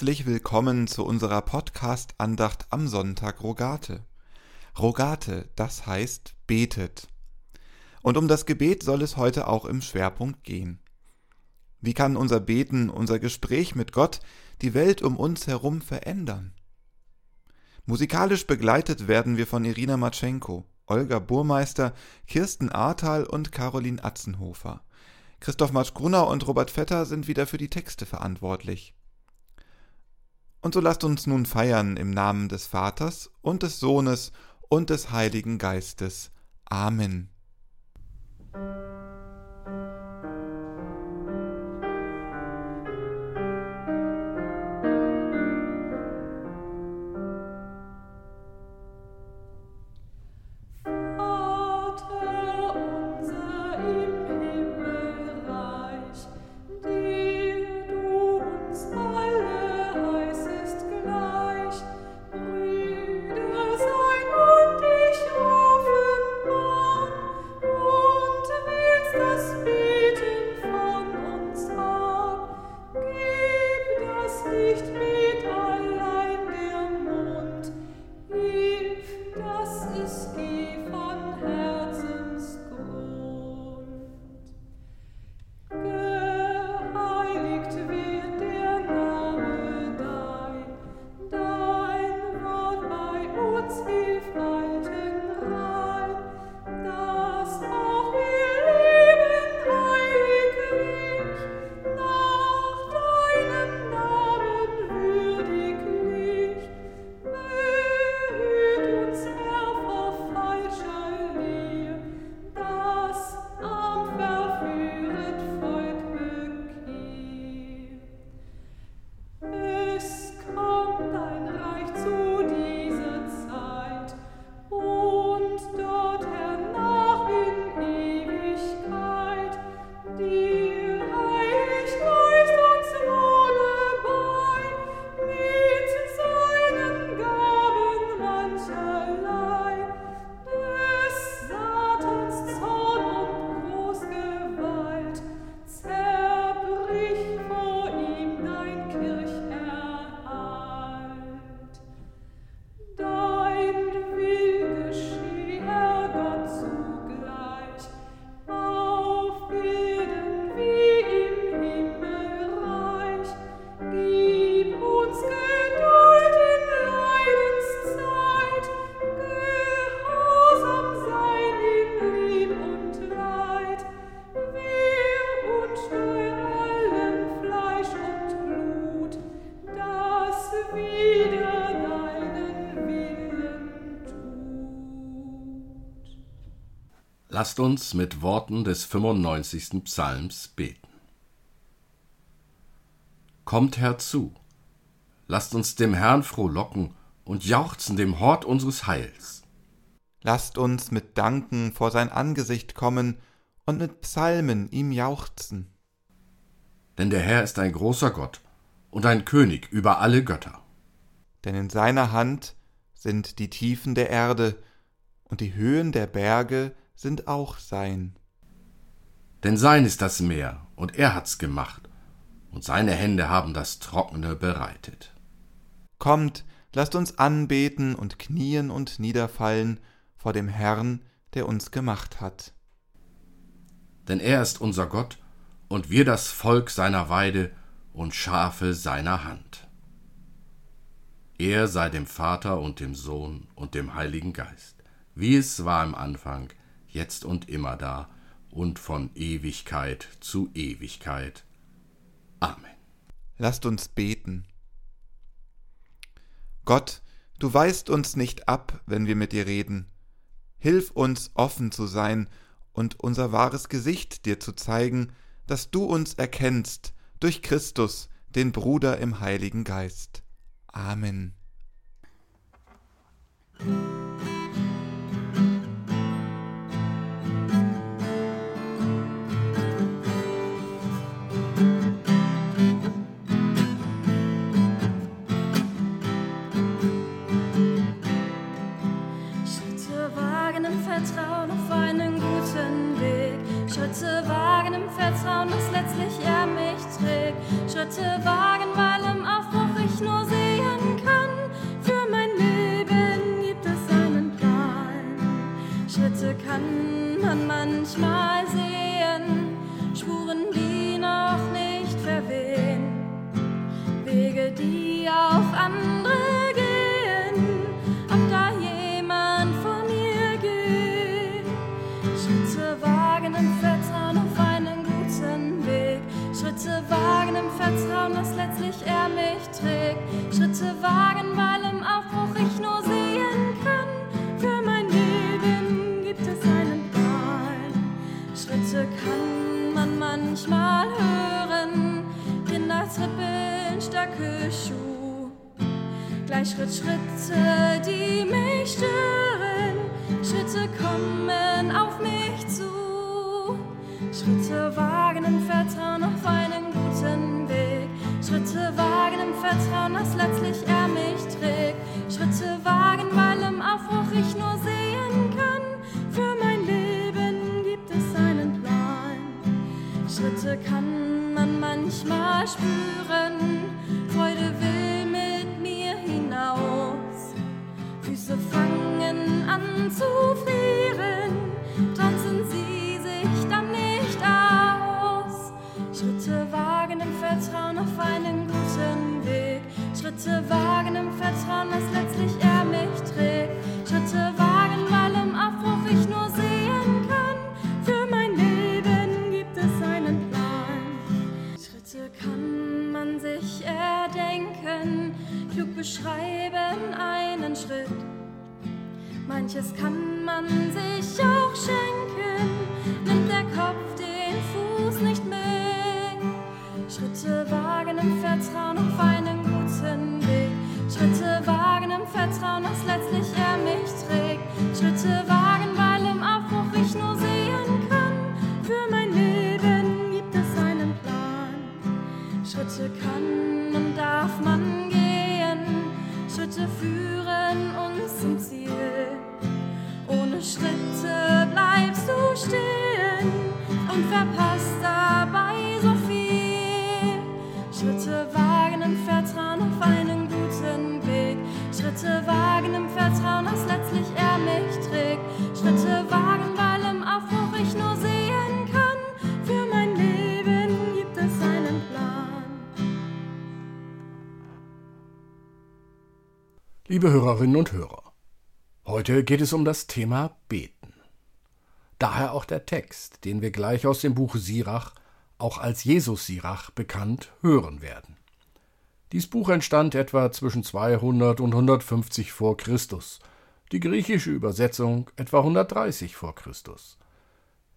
Herzlich willkommen zu unserer Podcast-Andacht am Sonntag Rogate. Rogate, das heißt betet. Und um das Gebet soll es heute auch im Schwerpunkt gehen. Wie kann unser Beten, unser Gespräch mit Gott die Welt um uns herum verändern? Musikalisch begleitet werden wir von Irina Matschenko, Olga Burmeister, Kirsten Ahrtal und Caroline Atzenhofer. Christoph Matschgrunner und Robert Vetter sind wieder für die Texte verantwortlich. Und so lasst uns nun feiern im Namen des Vaters und des Sohnes und des Heiligen Geistes. Amen. Lasst uns mit Worten des 95. Psalms beten. Kommt herzu, lasst uns dem Herrn frohlocken und jauchzen dem Hort unseres Heils. Lasst uns mit Danken vor sein Angesicht kommen und mit Psalmen ihm jauchzen. Denn der Herr ist ein großer Gott und ein König über alle Götter. Denn in seiner Hand sind die Tiefen der Erde und die Höhen der Berge sind auch sein. Denn sein ist das Meer, und er hat's gemacht, und seine Hände haben das Trockene bereitet. Kommt, lasst uns anbeten und knien und niederfallen vor dem Herrn, der uns gemacht hat. Denn er ist unser Gott, und wir das Volk seiner Weide und Schafe seiner Hand. Er sei dem Vater und dem Sohn und dem Heiligen Geist, wie es war im Anfang, jetzt und immer da und von Ewigkeit zu Ewigkeit. Amen. Lasst uns beten. Gott, du weist uns nicht ab, wenn wir mit dir reden. Hilf uns offen zu sein und unser wahres Gesicht dir zu zeigen, dass du uns erkennst durch Christus, den Bruder im Heiligen Geist. Amen. Schritte wagen, weil im Aufbruch ich nur sehen kann. Für mein Leben gibt es einen Plan. Schritte kann man manchmal Schritt, Schritte, die mich stören. Schritte kommen auf mich zu. Schritte wagen im Vertrauen auf einen guten Weg. Schritte wagen im Vertrauen, dass letztlich er mich trägt. Schritte wagen, weil im Aufbruch ich nur sehen kann. Für mein Leben gibt es einen Plan. Schritte kann man manchmal spüren. Füße fangen an zu frieren, tanzen sie sich dann nicht aus. Schritte wagen im Vertrauen auf einen guten Weg. Schritte wagen im Vertrauen, dass letztlich er mich trägt. Schritte Manches kann man sich auch schenken, Liebe Hörerinnen und Hörer, heute geht es um das Thema Beten. Daher auch der Text, den wir gleich aus dem Buch Sirach, auch als Jesus-Sirach bekannt, hören werden. Dies Buch entstand etwa zwischen 200 und 150 vor Christus, die griechische Übersetzung etwa 130 vor Christus.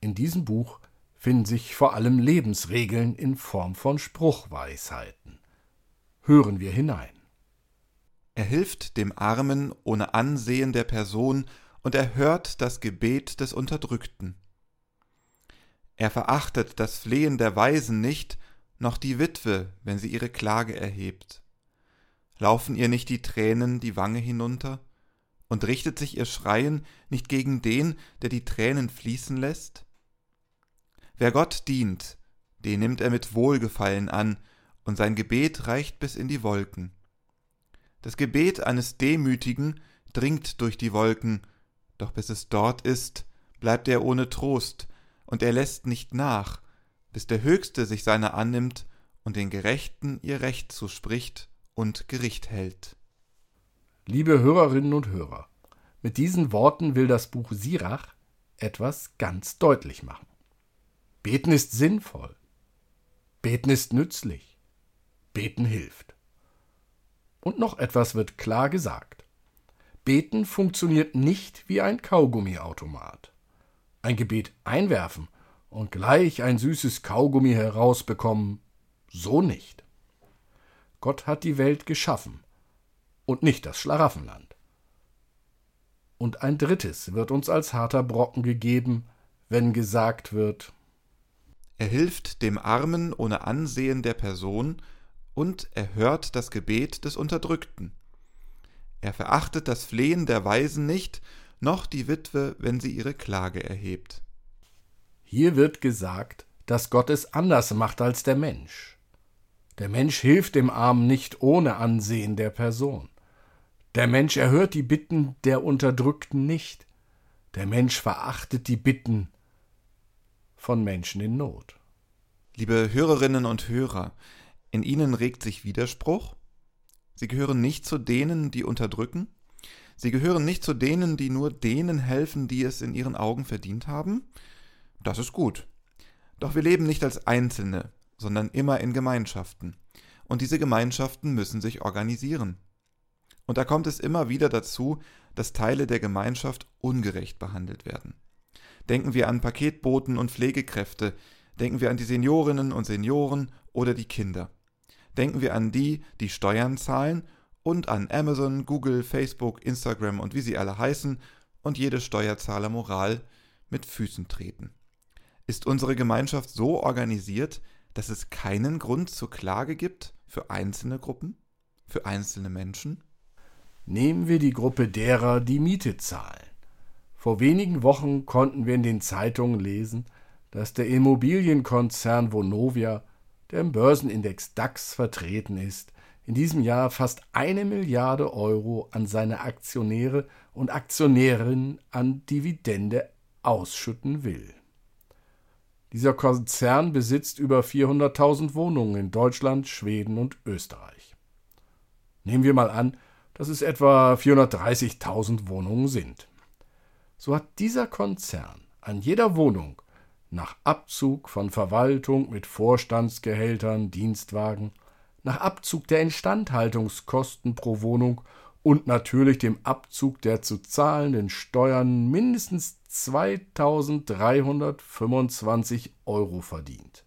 In diesem Buch finden sich vor allem Lebensregeln in Form von Spruchweisheiten. Hören wir hinein. Er hilft dem Armen ohne Ansehen der Person und erhört das Gebet des Unterdrückten. Er verachtet das Flehen der Weisen nicht, noch die Witwe, wenn sie ihre Klage erhebt. Laufen ihr nicht die Tränen die Wange hinunter? Und richtet sich ihr Schreien nicht gegen den, der die Tränen fließen lässt? Wer Gott dient, den nimmt er mit Wohlgefallen an, und sein Gebet reicht bis in die Wolken. Das Gebet eines Demütigen dringt durch die Wolken, doch bis es dort ist, bleibt er ohne Trost, und er lässt nicht nach, bis der Höchste sich seiner annimmt und den Gerechten ihr Recht zuspricht und Gericht hält. Liebe Hörerinnen und Hörer, mit diesen Worten will das Buch Sirach etwas ganz deutlich machen. Beten ist sinnvoll. Beten ist nützlich. Beten hilft. Und noch etwas wird klar gesagt. Beten funktioniert nicht wie ein Kaugummiautomat. Ein Gebet einwerfen und gleich ein süßes Kaugummi herausbekommen, so nicht. Gott hat die Welt geschaffen und nicht das Schlaraffenland. Und ein drittes wird uns als harter Brocken gegeben, wenn gesagt wird, Er hilft dem Armen ohne Ansehen der Person und erhört das Gebet des Unterdrückten. Er verachtet das Flehen der Weisen nicht, noch die Witwe, wenn sie ihre Klage erhebt. Hier wird gesagt, dass Gott es anders macht als der Mensch. Der Mensch hilft dem Armen nicht ohne Ansehen der Person. Der Mensch erhört die Bitten der Unterdrückten nicht. Der Mensch verachtet die Bitten von Menschen in Not. Liebe Hörerinnen und Hörer, in Ihnen regt sich Widerspruch? Sie gehören nicht zu denen, die unterdrücken? Sie gehören nicht zu denen, die nur denen helfen, die es in ihren Augen verdient haben? Das ist gut. Doch wir leben nicht als Einzelne, sondern immer in Gemeinschaften. Und diese Gemeinschaften müssen sich organisieren. Und da kommt es immer wieder dazu, dass Teile der Gemeinschaft ungerecht behandelt werden. Denken wir an Paketboten und Pflegekräfte, denken wir an die Seniorinnen und Senioren oder die Kinder. Denken wir an die, die Steuern zahlen und an Amazon, Google, Facebook, Instagram und wie sie alle heißen und jede Steuerzahlermoral mit Füßen treten. Ist unsere Gemeinschaft so organisiert, dass es keinen Grund zur Klage gibt für einzelne Gruppen, für einzelne Menschen? Nehmen wir die Gruppe derer, die Miete zahlen. Vor wenigen Wochen konnten wir in den Zeitungen lesen, dass der Immobilienkonzern Vonovia, der im Börsenindex DAX vertreten ist, in diesem Jahr fast eine Milliarde Euro an seine Aktionäre und Aktionärinnen an Dividende ausschütten will. Dieser Konzern besitzt über 400.000 Wohnungen in Deutschland, Schweden und Österreich. Nehmen wir mal an, dass es etwa 430.000 Wohnungen sind. So hat dieser Konzern an jeder Wohnung nach Abzug von Verwaltung mit Vorstandsgehältern, Dienstwagen, nach Abzug der Instandhaltungskosten pro Wohnung und natürlich dem Abzug der zu zahlenden Steuern mindestens 2325 Euro verdient.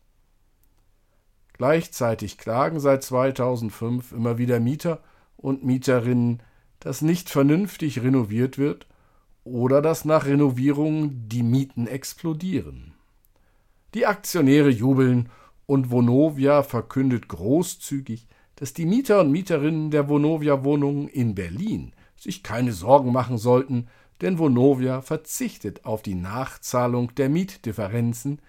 Gleichzeitig klagen seit 2005 immer wieder Mieter und Mieterinnen, dass nicht vernünftig renoviert wird oder dass nach Renovierung die Mieten explodieren. Die Aktionäre jubeln und Vonovia verkündet großzügig, dass die Mieter und Mieterinnen der Vonovia-Wohnungen in Berlin sich keine Sorgen machen sollten, denn Vonovia verzichtet auf die Nachzahlung der Mietdifferenzen,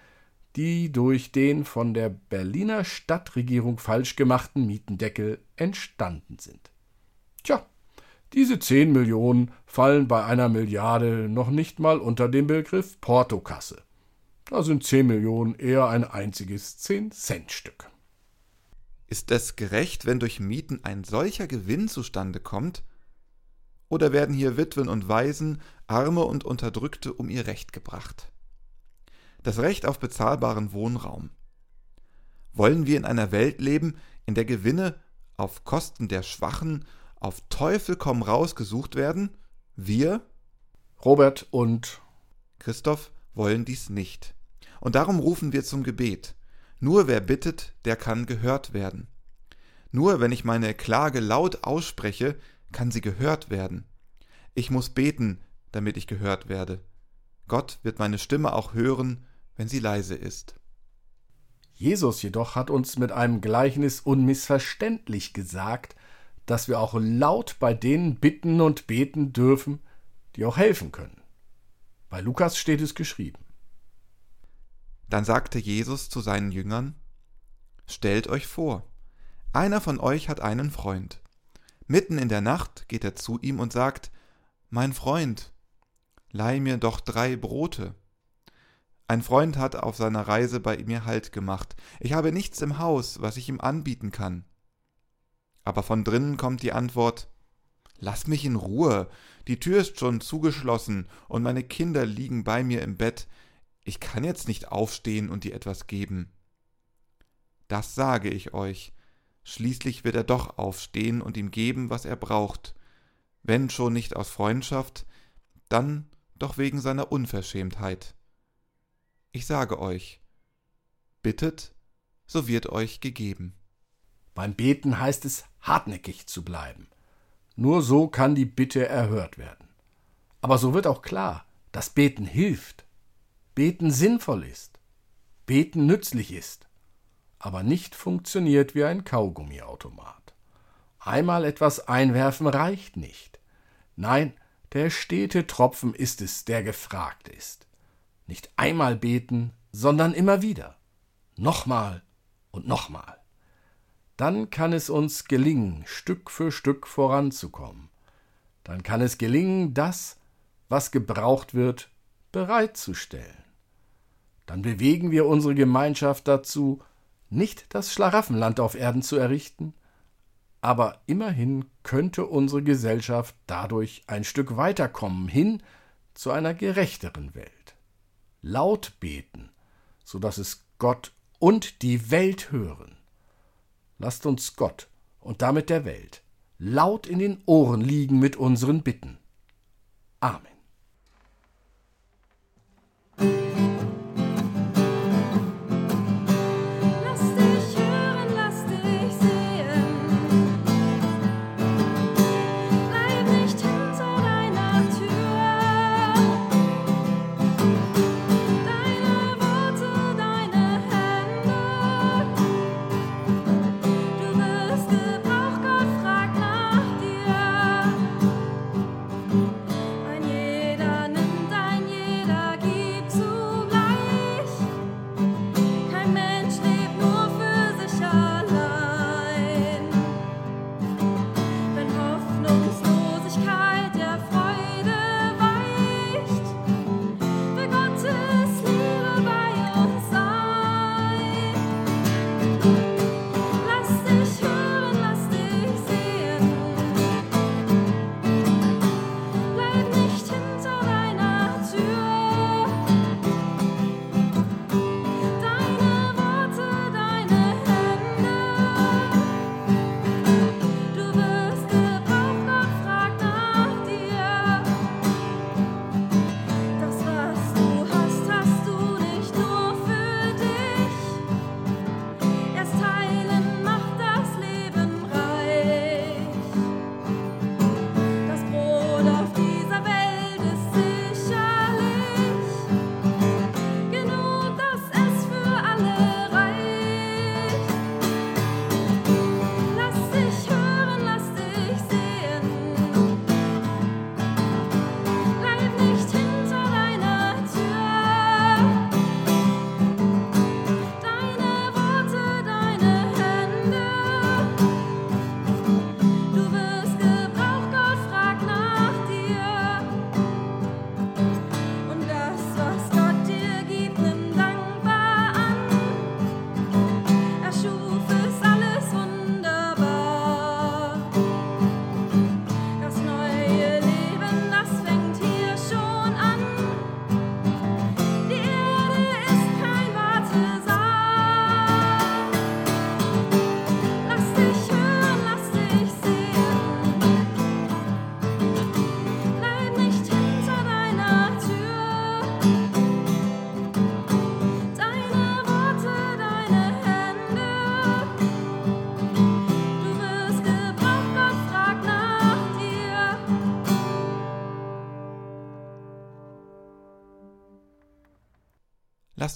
die durch den von der Berliner Stadtregierung falsch gemachten Mietendeckel entstanden sind. Tja, diese 10 Millionen fallen bei einer Milliarde noch nicht mal unter den Begriff Portokasse. Da sind 10 Millionen eher ein einziges 10-Cent-Stück. Ist es gerecht, wenn durch Mieten ein solcher Gewinn zustande kommt? Oder werden hier Witwen und Waisen, Arme und Unterdrückte um ihr Recht gebracht? Das Recht auf bezahlbaren Wohnraum. Wollen wir in einer Welt leben, in der Gewinne auf Kosten der Schwachen auf Teufel komm raus gesucht werden? Wir, Robert und Christoph, wollen dies nicht. Und darum rufen wir zum Gebet. Nur wer bittet, der kann gehört werden. Nur wenn ich meine Klage laut ausspreche, kann sie gehört werden. Ich muss beten, damit ich gehört werde. Gott wird meine Stimme auch hören, wenn sie leise ist. Jesus jedoch hat uns mit einem Gleichnis unmissverständlich gesagt, dass wir auch laut bei denen bitten und beten dürfen, die auch helfen können. Bei Lukas steht es geschrieben. Dann sagte Jesus zu seinen Jüngern, Stellt euch vor, einer von euch hat einen Freund. Mitten in der Nacht geht er zu ihm und sagt, Mein Freund, leih mir doch drei Brote. Ein Freund hat auf seiner Reise bei mir Halt gemacht. Ich habe nichts im Haus, was ich ihm anbieten kann aber von drinnen kommt die Antwort Lass mich in Ruhe, die Tür ist schon zugeschlossen und meine Kinder liegen bei mir im Bett, ich kann jetzt nicht aufstehen und dir etwas geben. Das sage ich euch, schließlich wird er doch aufstehen und ihm geben, was er braucht, wenn schon nicht aus Freundschaft, dann doch wegen seiner Unverschämtheit. Ich sage euch, bittet, so wird euch gegeben. Beim Beten heißt es hartnäckig zu bleiben. Nur so kann die Bitte erhört werden. Aber so wird auch klar, dass Beten hilft, Beten sinnvoll ist, Beten nützlich ist, aber nicht funktioniert wie ein Kaugummiautomat. Einmal etwas einwerfen reicht nicht. Nein, der stete Tropfen ist es, der gefragt ist. Nicht einmal beten, sondern immer wieder. Nochmal und nochmal. dann kann es uns gelingen, Stück für Stück voranzukommen. Dann kann es gelingen, das, was gebraucht wird, bereitzustellen. Dann bewegen wir unsere Gemeinschaft dazu, nicht das Schlaraffenland auf Erden zu errichten, aber immerhin könnte unsere Gesellschaft dadurch ein Stück weiterkommen hin zu einer gerechteren Welt. Laut beten, so dass es Gott und die Welt hören. Lasst uns Gott und damit der Welt laut in den Ohren liegen mit unseren Bitten. Amen.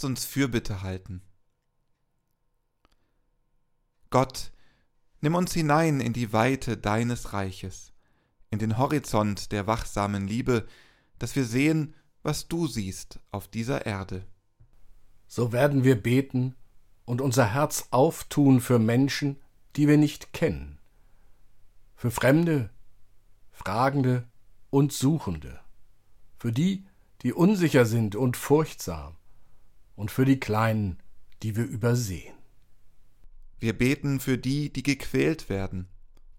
Uns Fürbitte halten. Gott, nimm uns hinein in die Weite deines Reiches, in den Horizont der wachsamen Liebe, dass wir sehen, was du siehst auf dieser Erde. So werden wir beten und unser Herz auftun für Menschen, die wir nicht kennen, für Fremde, Fragende und Suchende, für die, die unsicher sind und furchtsam, und für die Kleinen, die wir übersehen. Wir beten für die, die gequält werden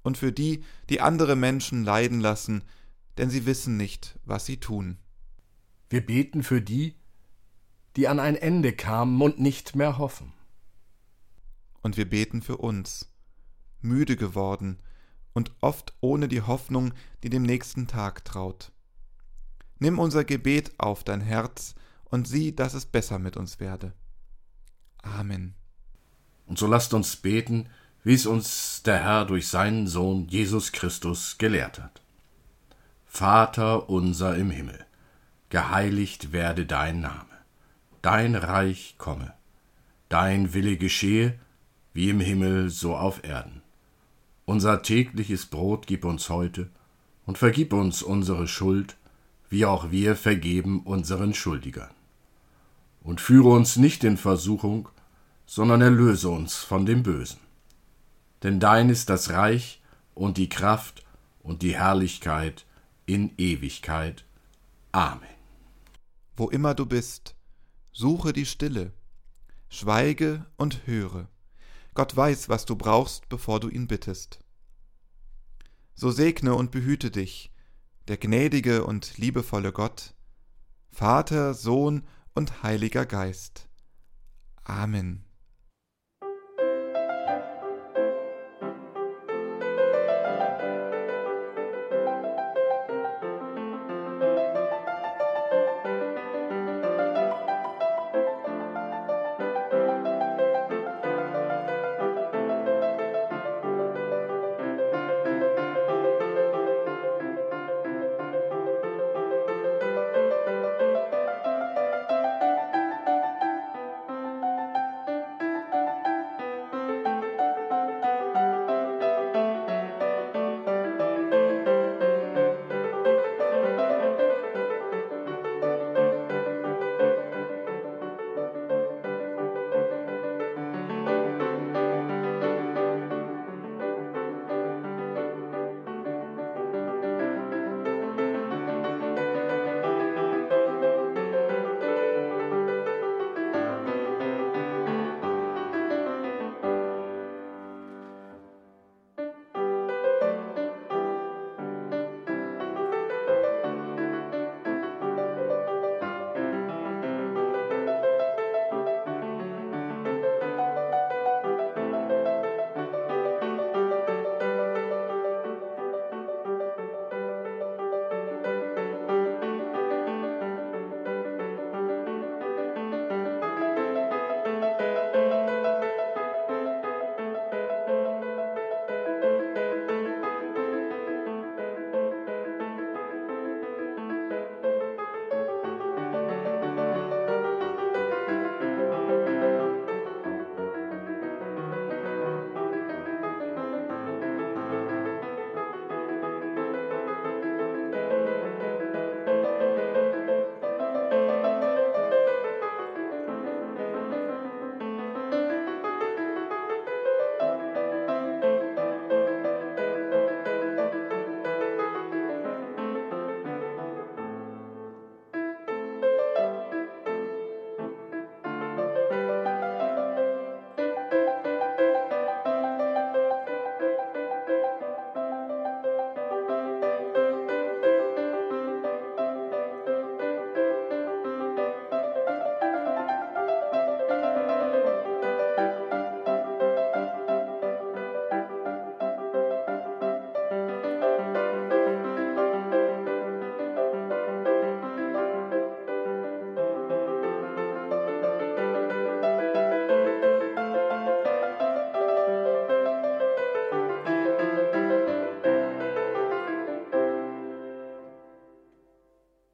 und für die, die andere Menschen leiden lassen, denn sie wissen nicht, was sie tun. Wir beten für die, die an ein Ende kamen und nicht mehr hoffen. Und wir beten für uns, müde geworden und oft ohne die Hoffnung, die dem nächsten Tag traut. Nimm unser Gebet auf dein Herz und sieh, dass es besser mit uns werde. Amen. Und so lasst uns beten, wie es uns der Herr durch seinen Sohn Jesus Christus gelehrt hat. Vater unser im Himmel, geheiligt werde dein Name, dein Reich komme, dein Wille geschehe, wie im Himmel so auf Erden. Unser tägliches Brot gib uns heute und vergib uns unsere Schuld, wie auch wir vergeben unseren Schuldigern und führe uns nicht in Versuchung, sondern erlöse uns von dem Bösen. denn dein ist das Reich und die Kraft und die Herrlichkeit in Ewigkeit. Amen. Wo immer du bist, suche die Stille, schweige und höre. Gott weiß, was du brauchst, bevor du ihn bittest. So segne und behüte dich, der gnädige und liebevolle Gott, Vater, Sohn und Heiliger Geist. Amen.